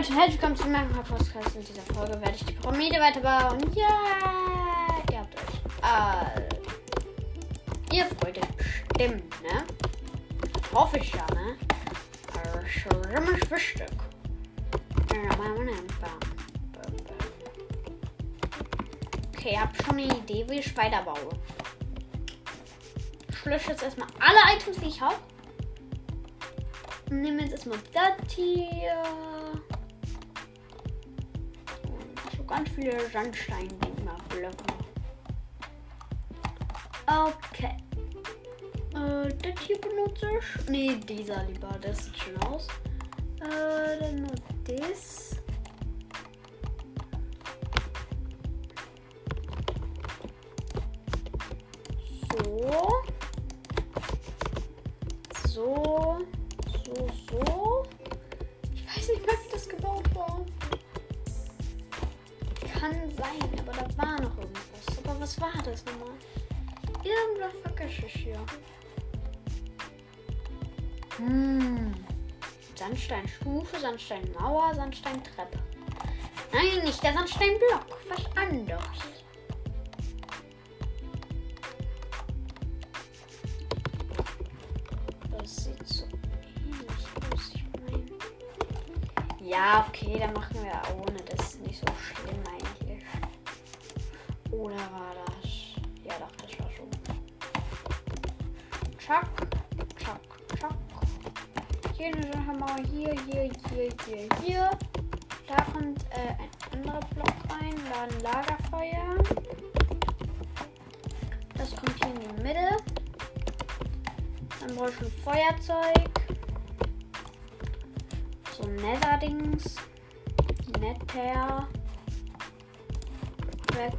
Leute, herzlich willkommen zu meinem Podcast. In dieser Folge werde ich die Pyramide weiterbauen. Ja, ihr habt euch all. Ihr Freude stimmt, ne? Hoffe ich ja, ne? Schlimmes Frühstück. Okay, ihr habt schon eine Idee, wie ich weiterbaue. Ich lösche jetzt erstmal alle Items, die ich habe. Nehmen jetzt erstmal das hier. Ganz viele Sandstein-Blöcke. Okay. Äh, das hier benutze ich. Ne, dieser lieber. Das sieht schön aus. Äh, dann nur das. So. So, was war das nochmal? Irgendwas vergesse ich hier. Hm. Sandsteinstufe, Sandsteinmauer, Sandsteintreppe. Nein, nicht der Sandsteinblock. Nether. Weg.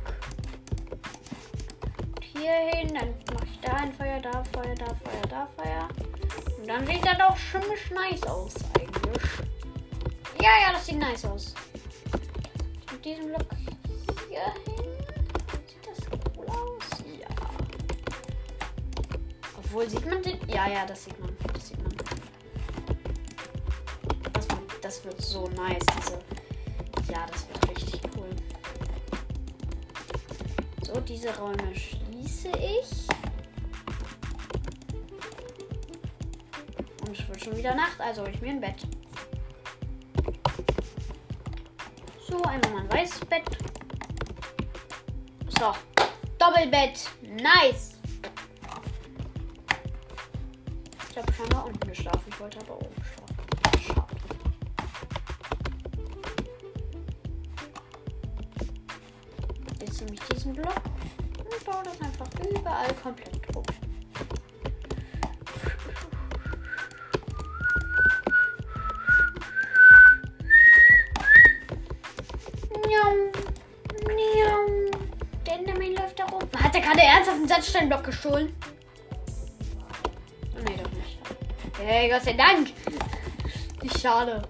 Hier hin, dann mache ich da ein Feuer, da Feuer, da Feuer, da Feuer. Und dann sieht das auch ziemlich nice aus eigentlich. Ja, ja, das sieht nice aus. Mit diesem Block hier hin. Sieht das cool aus? Ja. Obwohl, sieht man den? Ja, ja, das sieht man. Das sieht man. Das wird so nice, diese. Ja, das wird richtig cool. So, diese Räume schließe ich. Und es wird schon wieder Nacht, also hol ich mir ein Bett. So, einmal mein weißes Bett. So, Doppelbett. Nice. Ich habe scheinbar unten geschlafen. Ich wollte aber oben Jetzt nehme ich diesen Block und baue das einfach überall komplett. Miau. Der Enderman läuft da rum. Hat er gerade ernsthaft einen Sandsteinblock gestohlen? Oh, nee, doch nicht. Hey, Gott sei Dank. Wie schade.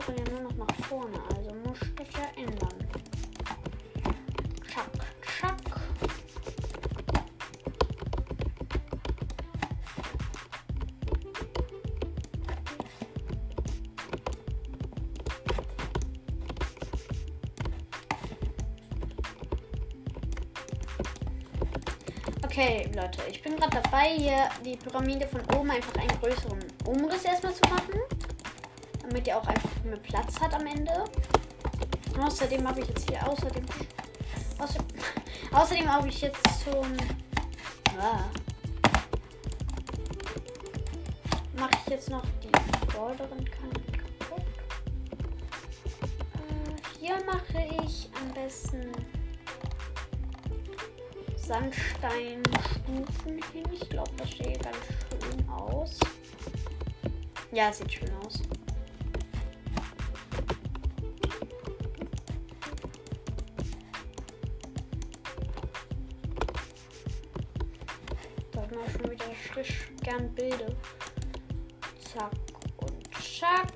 Folgen ja nur noch nach vorne. Also muss ich ja ändern. Tschack, tschack. Okay, Leute, ich bin gerade dabei, hier die Pyramide von oben einfach einen größeren Umriss erstmal zu machen. Damit ihr auch einfach mehr Platz hat am Ende. Außerdem habe ich jetzt hier außerdem. Außerdem, außerdem habe ich jetzt zum. Ah, mache ich jetzt noch die vorderen Kanten kaputt. Äh, hier mache ich am besten. Sandsteinstufen hin. Ich glaube, das sieht ganz schön aus. Ja, sieht schön aus. Gern bilde. Zack und zack.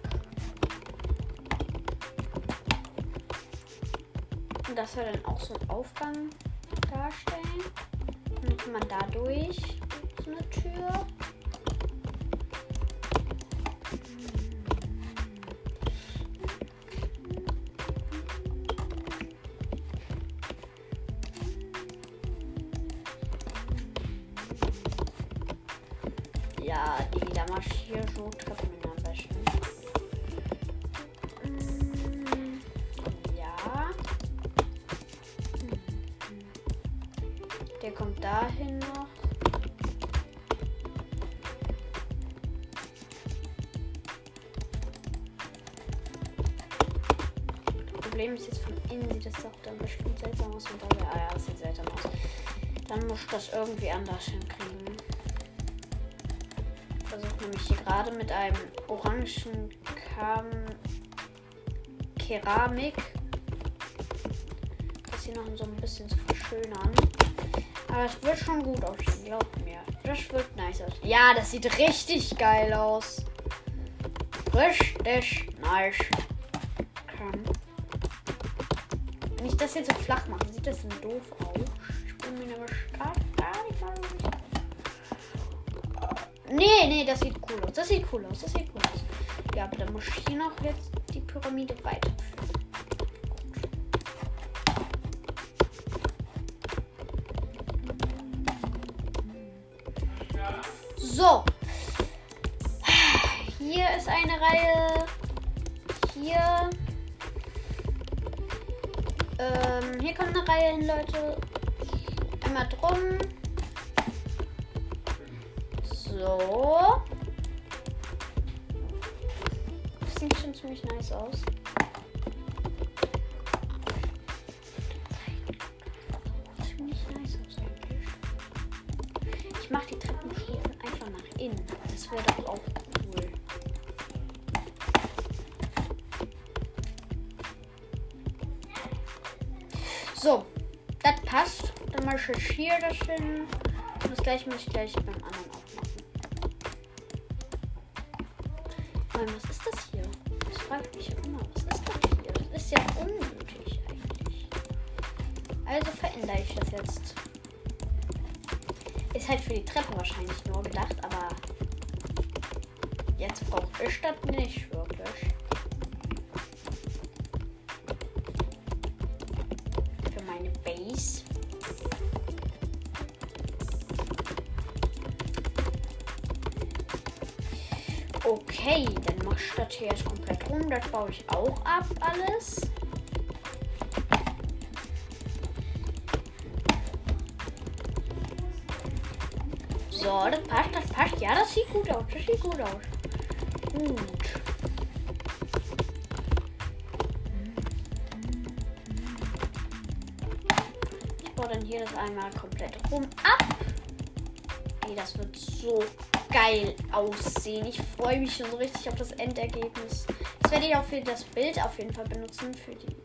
Und das soll dann auch so einen Aufgang darstellen. Dann kann man dadurch so eine Tür. Muss das irgendwie anders hinkriegen. Ich versuche nämlich hier gerade mit einem orangen Kam Keramik das hier noch so ein bisschen zu verschönern. Aber es wird schon gut aussehen, glaubt mir. Das wird nice aus. Ja, das sieht richtig geil aus. Richtig nice. Okay. Wenn ich das jetzt so flach mache, sieht das dann doof aus. Nee, nee, das sieht cool aus. Das sieht cool aus. Das sieht cool aus. Ja, aber dann muss ich hier noch jetzt die Pyramide weiterführen. So. Hier ist eine Reihe. Hier. Ähm, hier kommt eine Reihe hin, Leute. Einmal drum. Sieht schon ziemlich nice aus. Ziemlich nice aus eigentlich. Ich mache die Treppenstufen einfach nach innen. Das wäre doch auch cool. So, das passt. Dann mache ich hier das hin. Das gleiche muss ich gleich beim anderen auch machen. Was rum. Das baue ich auch ab alles. So, das passt, das passt. Ja, das sieht gut aus. Das sieht gut aus. Gut. Ich baue dann hier das einmal komplett rum ab. Ey, das wird so geil aussehen. Ich freue mich schon so richtig auf das Endergebnis. Das werde ich auch für das Bild auf jeden Fall benutzen. Für die.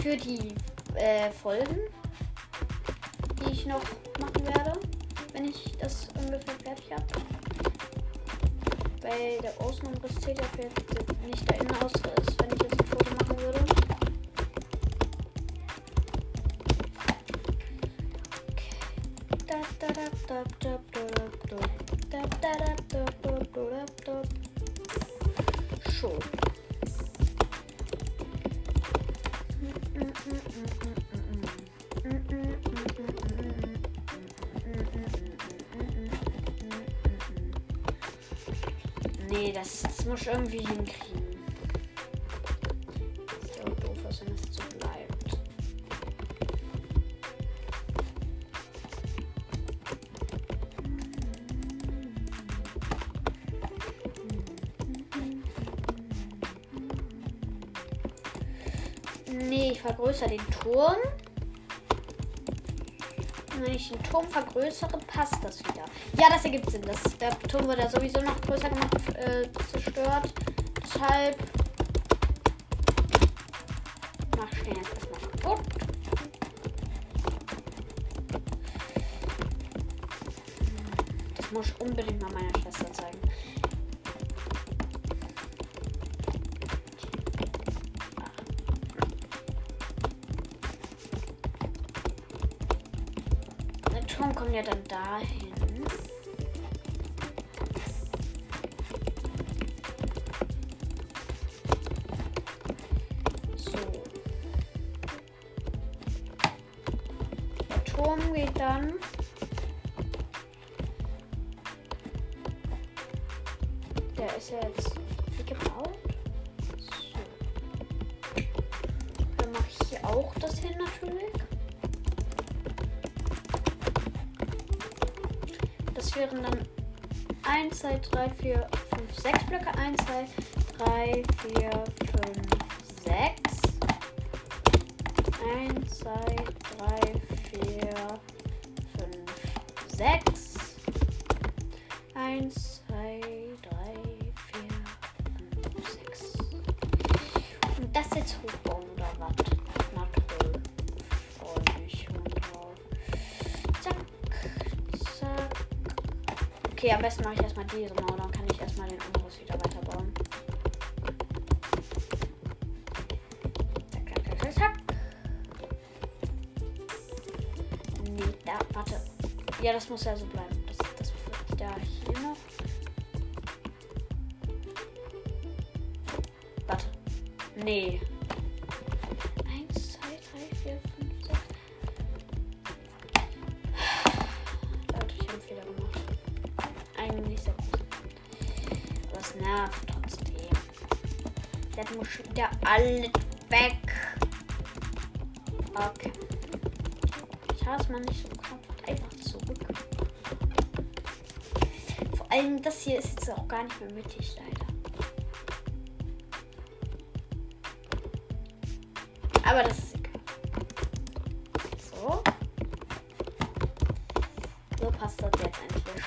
Für die äh, Folgen, die ich noch machen werde, wenn ich das ungefähr fertig habe. Weil der Außenumriss zählt ja für nicht der Innenausriss, wenn ich jetzt ein Foto machen würde. So. Nee, das, das muss ich irgendwie hinkriegen. vergrößere den Turm. Und wenn ich den Turm vergrößere, passt das wieder. Ja, das ergibt Sinn. Das, der Turm wurde ja sowieso noch größer gemacht, äh, zerstört. Deshalb mach schnell jetzt erstmal kaputt. Das muss ich unbedingt mal meine. Pokémon kommen ja dann dahin. 3, 4, 5, 6 Blöcke. 1, 2, 3, 4, Okay, am besten mache ich erstmal diese Mauer, dann kann ich erstmal den anderes wieder weiterbauen. Nee, da, warte. Ja, das muss ja so bleiben. Das, das wird da hier noch. Warte. Nee. Gar nicht mehr mittig, leider. Aber das ist egal. So. So passt das jetzt endlich.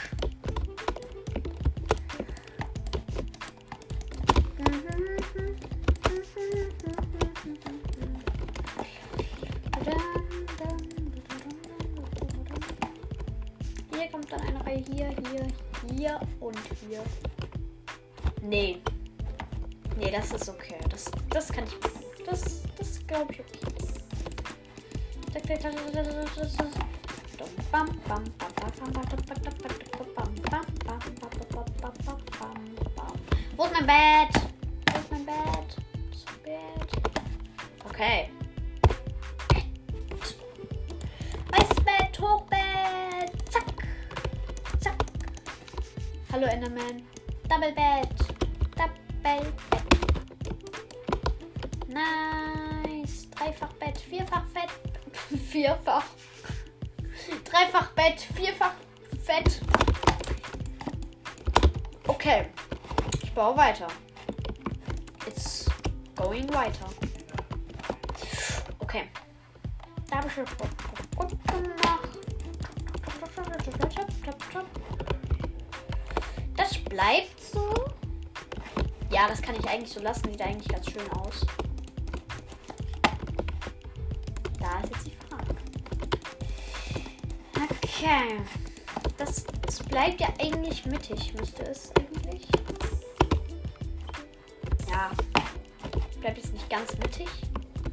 Hier kommt dann eine Reihe hier, hier, hier und hier. Nee. Nee, das ist okay. Das, das kann ich. Das, das glaube ich okay. Zack, zack, zack, zack, vierfach Fett. Okay. Ich baue weiter. It's going weiter. Okay. Da habe ich schon gut gemacht. Das bleibt so. Ja, das kann ich eigentlich so lassen. Sieht eigentlich ganz schön aus. Okay. Das, das bleibt ja eigentlich mittig, müsste es eigentlich. Ja. Bleibt jetzt nicht ganz mittig,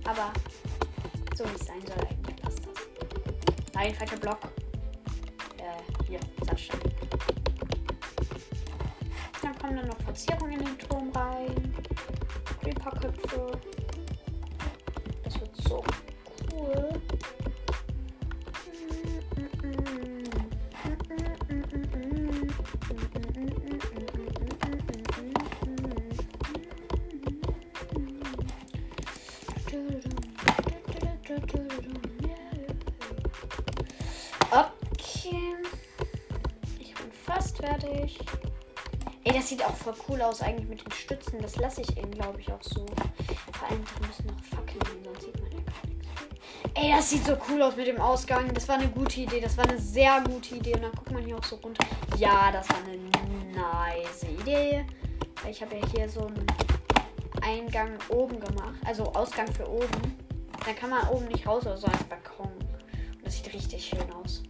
aber so wie es sein soll, eigentlich passt das. Nein, falscher Block. Äh, hier, Sandstein. Dann kommen dann noch Verzierungen in den Turm rein. Creeper-Köpfe. Fertig. Ey, das sieht auch voll cool aus eigentlich mit den Stützen. Das lasse ich ihnen, glaube ich, auch so. Vor allem, da müssen noch Fackeln hin, sonst sieht man ja gar nichts. Ey, das sieht so cool aus mit dem Ausgang. Das war eine gute Idee. Das war eine sehr gute Idee. Und dann guckt man hier auch so runter. Ja, das war eine nice Idee. Weil ich habe ja hier so einen Eingang oben gemacht. Also Ausgang für oben. Dann kann man oben nicht raus, oder so als Balkon. Und das sieht richtig schön aus.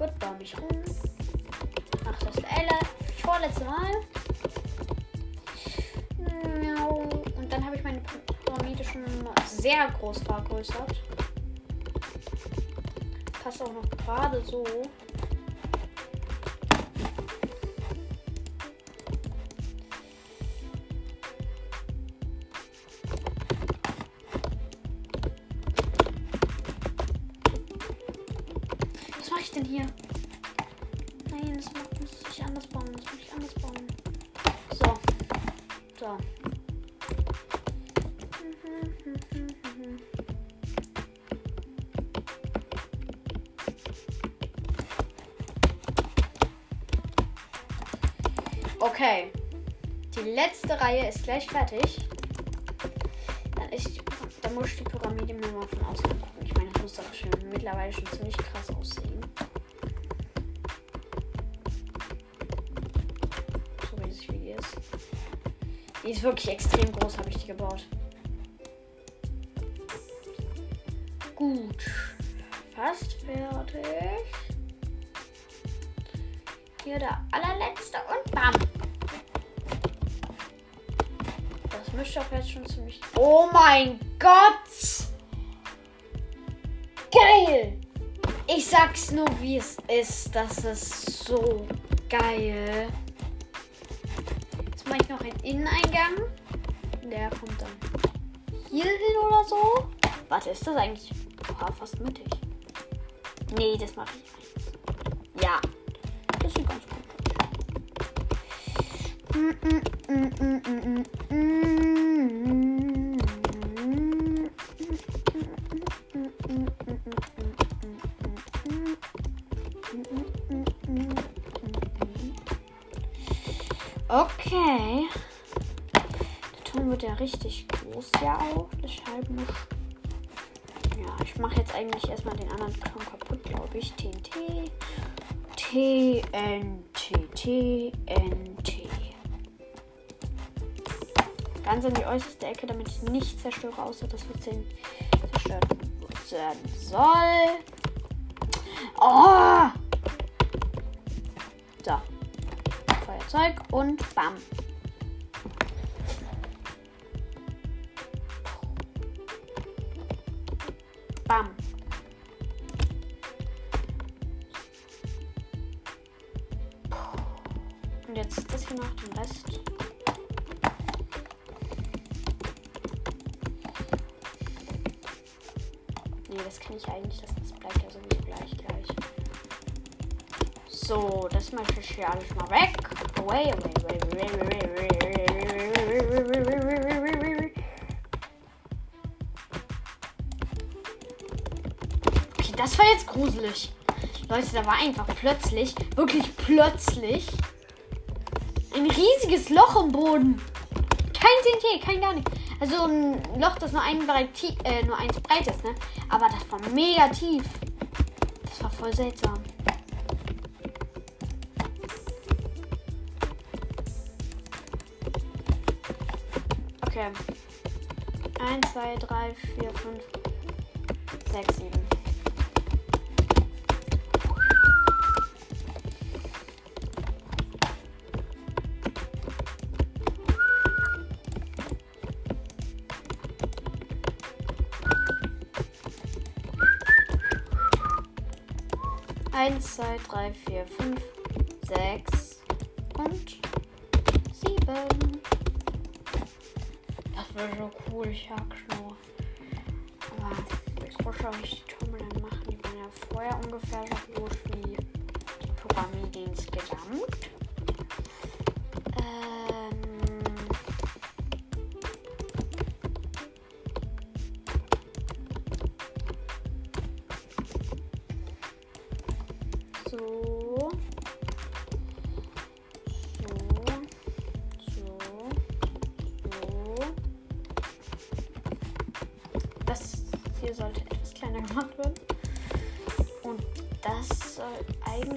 Gut, baue mich um. Ach, das L vorletzte Mal. Und dann habe ich meine Pyramide schon sehr groß vergrößert. Passt auch noch gerade so. Okay. Die letzte Reihe ist gleich fertig. Dann, ist, dann muss ich die Pyramide mir mal von außen gucken. Ich meine, das muss doch schon mittlerweile schon ziemlich krass aussehen. Die ist wirklich extrem groß, habe ich die gebaut. Gut. Fast fertig. Hier der allerletzte und bam. mischt auch jetzt schon ziemlich. Oh mein Gott! Geil! Ich sag's nur, wie es ist. Das ist so geil. Mache ich noch einen Inneneingang. Der kommt dann hier hin oder so. Warte, ist das eigentlich oh, fast mittig? Nee, das mache ich. Ja. Das sieht ganz gut aus. Mm -mm, mm, richtig groß ja auch. Deshalb muss. Ja, ich mache jetzt eigentlich erstmal den anderen Turm kaputt, glaube ich. TNT. TNT. TNT. Ganz in die äußerste Ecke, damit ich nicht zerstöre, außer dass wir 10 zerstört werden soll. Oh! So. Feuerzeug und. Bam. Ich hier alles mal weg. Away, away, away, away, away, Okay, das war jetzt gruselig. Leute, da war einfach plötzlich, wirklich plötzlich, ein riesiges Loch im Boden. Kein TNT, kein gar nichts. Also ein Loch, das nur, ein breit, äh, nur eins breit ist, ne? Aber das war mega tief. Das war voll seltsam. Okay. 1, 2, 3, 4, 5, 6, 7. 1, 2, 3, 4, 5, 6 cool, ich sag nur. Aber jetzt muss ich die Tunnel dann machen. Die waren ja vorher ungefähr so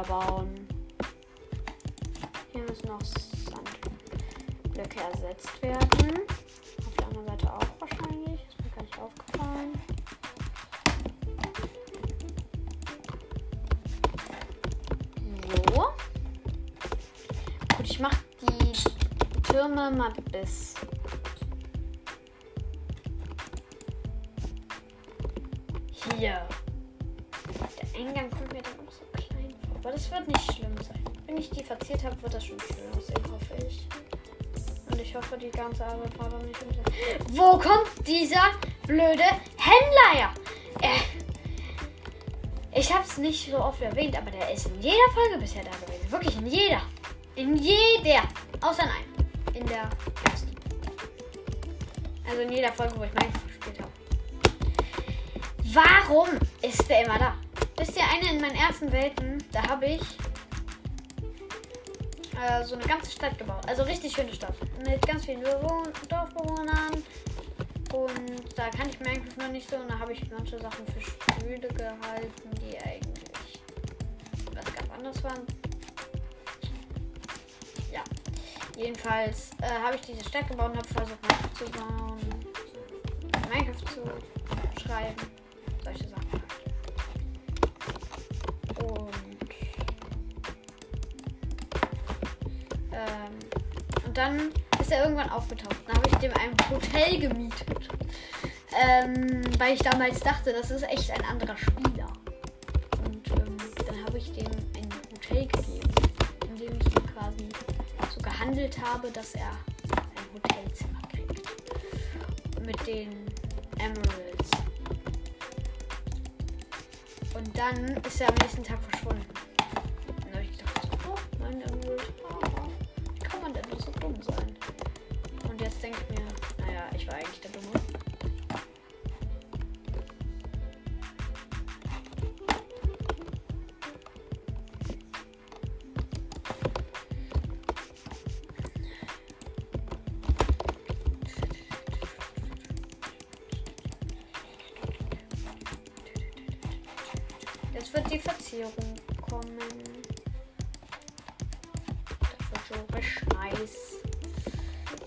höher bauen. Hier müssen noch Sandblöcke ersetzt werden. Auf der anderen Seite auch wahrscheinlich. Ist mir gar nicht aufgefallen. So. Gut, ich mache die Türme mal bis verziert habe, wird das schon schön aussehen, hoffe ich. Und ich hoffe, die ganze Arbeit war dann nicht unter. Wo kommt dieser blöde Händler her? Äh, ich habe es nicht so oft erwähnt, aber der ist in jeder Folge bisher da gewesen. Wirklich in jeder. In jeder. Außer in einer. In der ersten. Also in jeder Folge, wo ich Minecraft gespielt habe. Warum ist der immer da? Wisst ihr, eine in meinen ersten Welten, da habe ich äh, so eine ganze Stadt gebaut. Also richtig schöne Stadt. Mit ganz vielen Bewohn Dorfbewohnern. Und da kann ich Minecraft noch nicht so. Und da habe ich manche Sachen für Stühle gehalten, die eigentlich was ganz anderes waren. Ja. Jedenfalls äh, habe ich diese Stadt gebaut und habe versucht, Minecraft zu bauen. Minecraft zu schreiben. Solche Sachen. Dann ist er irgendwann aufgetaucht. Dann habe ich dem ein Hotel gemietet. Ähm, weil ich damals dachte, das ist echt ein anderer Spieler. Und ähm, dann habe ich dem ein Hotel gegeben, in dem ich ihm quasi so gehandelt habe, dass er ein Hotelzimmer kriegt. Mit den Emeralds. Und dann ist er am nächsten Tag verschwunden. Verzierung kommen. Das wird richtig nice.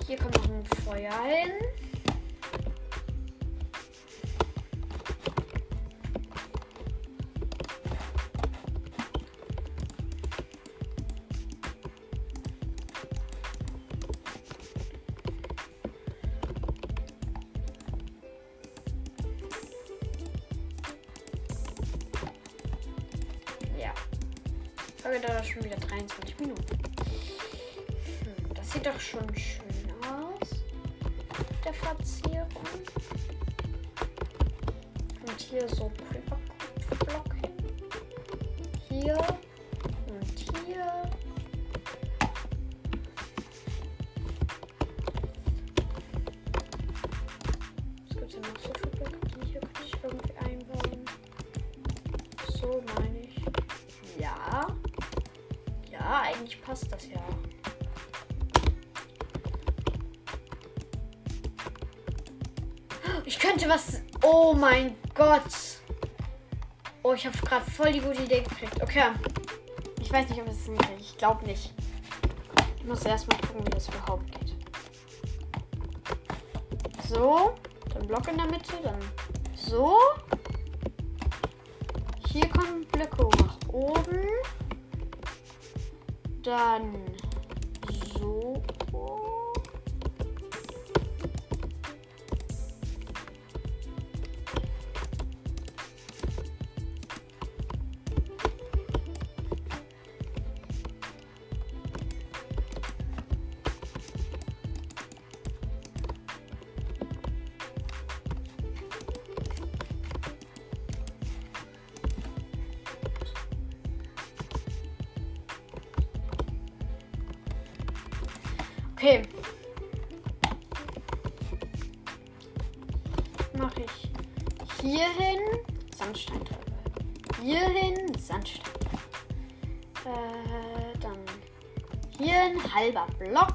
Hier kommt noch ein Feuer hin. Könnte was. Oh mein Gott. Oh, ich habe gerade voll die gute Idee gekriegt. Okay. Ich weiß nicht, ob es hinkriegt. Ich glaube nicht. Ich muss erstmal gucken, wie das überhaupt geht. So. Dann Block in der Mitte. Dann so. Hier kommen Blöcke nach oben. Dann Okay. Mache ich hier hin Sandsteinteile. Hier hin Sandstein. Äh, dann hier ein halber Block.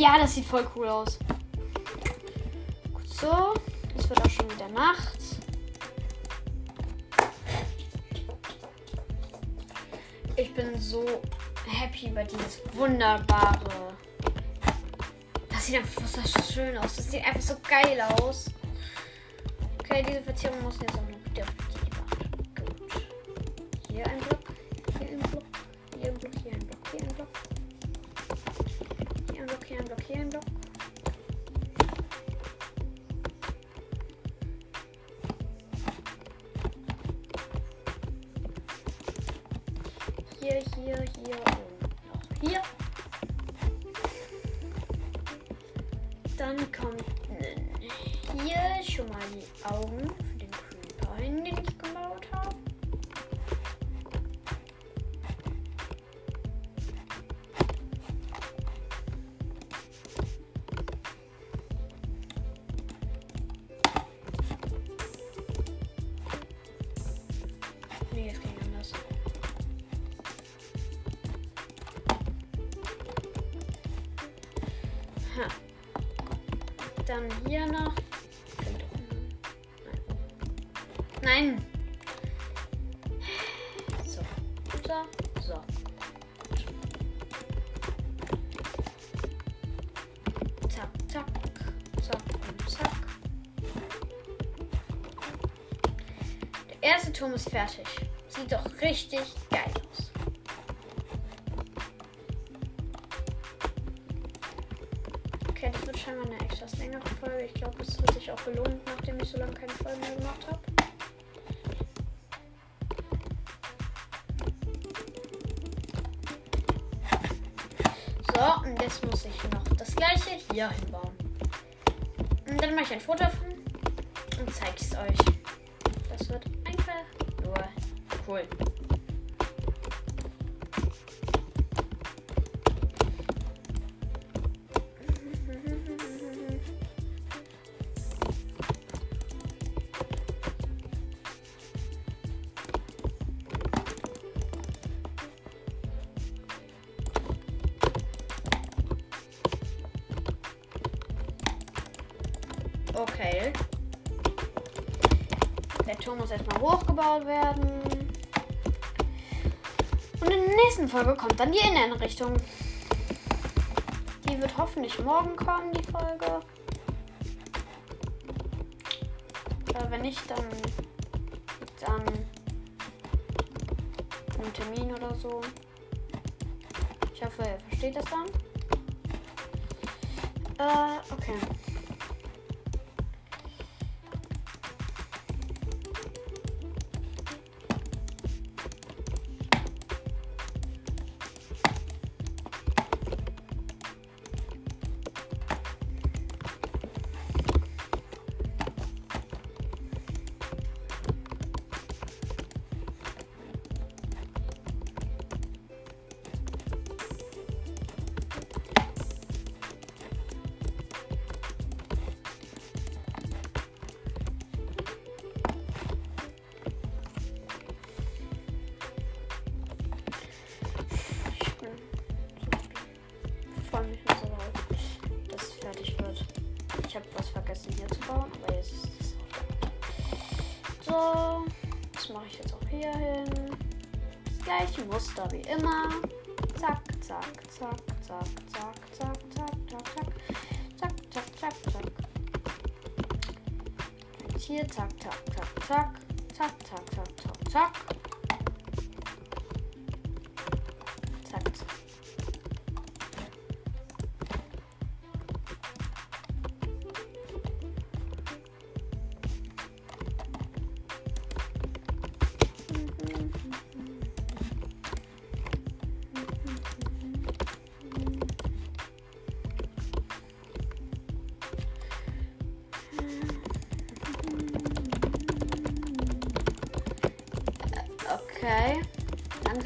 Ja, das sieht voll cool aus. Gut so. Es wird auch schon wieder Nacht. Ich bin so happy über dieses wunderbare. Das sieht einfach so schön aus. Das sieht einfach so geil aus. Okay, diese Verzierung muss jetzt auch erste Turm ist fertig. Sieht doch richtig geil aus. Okay, das wird scheinbar eine etwas längere Folge. Ich glaube, es wird sich auch belohnt, nachdem ich so lange keine Folgen mehr gemacht habe. So, und jetzt muss ich noch das gleiche hier hinbauen. Und dann mache ich ein Foto davon und zeige es euch. Das wird einfach nur cool. Hochgebaut werden. Und in der nächsten Folge kommt dann die Innenrichtung. Die wird hoffentlich morgen kommen, die Folge. Äh, wenn nicht, dann liegt an Termin oder so. Ich hoffe, ihr versteht das dann. Äh, okay. Muster wie immer. Zack, zack, zack, zack, zack, zack, zack, zack, zack, zack, zack, zack, zack. Und hier, zack, zack, zack, zack, zack, zack, zack, zack, zack. Zack,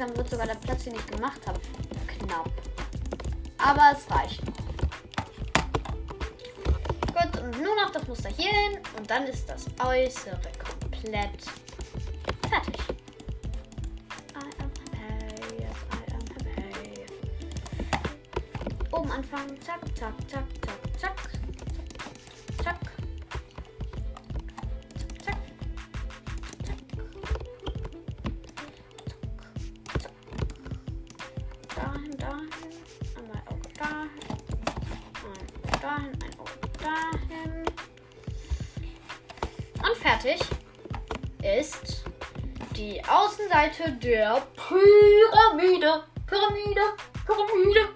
langsam wird sogar der Platz, den ich gemacht habe, knapp. Aber es reicht noch. Gut, und nur noch das Muster hier hin und dann ist das Äußere komplett dahin, dahin, ein Auge dahin. Und fertig ist die Außenseite der Pyramide. Pyramide, Pyramide.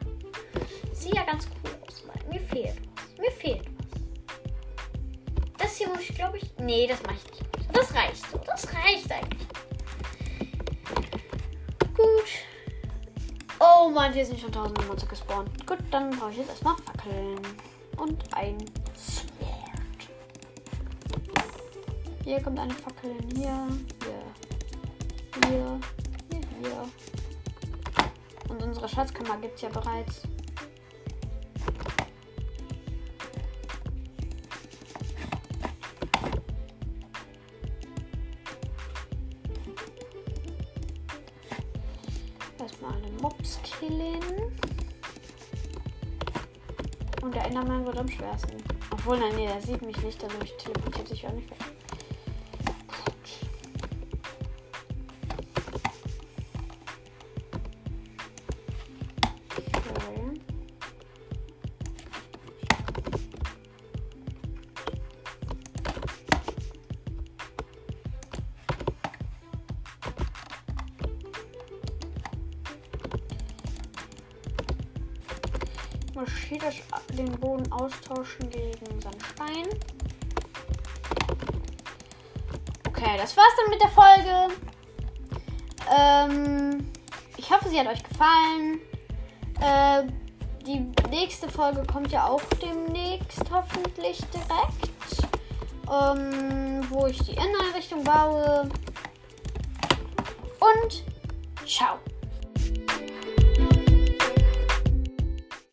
Sieht ja ganz cool aus, weil mir fehlt was. Mir fehlt was. Das hier muss ich, glaube ich. Nee, das mache ich nicht. Das reicht so. Das reicht eigentlich. Oh Mann, hier sind schon tausende Monster gespawnt. Gut, dann brauche ich jetzt erstmal Fackeln. Und ein Sword. Hier kommt eine Fackel. Hier, hier, hier, hier, hier. Und unsere Schatzkammer gibt es ja bereits. Killen. Und der Enderman wird am schwersten. Obwohl, nein, nee, der sieht mich nicht, dadurch teleportiert sich auch nicht weg. Austauschen gegen Sandstein. Okay, das war's dann mit der Folge. Ähm, ich hoffe, sie hat euch gefallen. Äh, die nächste Folge kommt ja auch demnächst hoffentlich direkt. Ähm, wo ich die Inneneinrichtung baue. Und.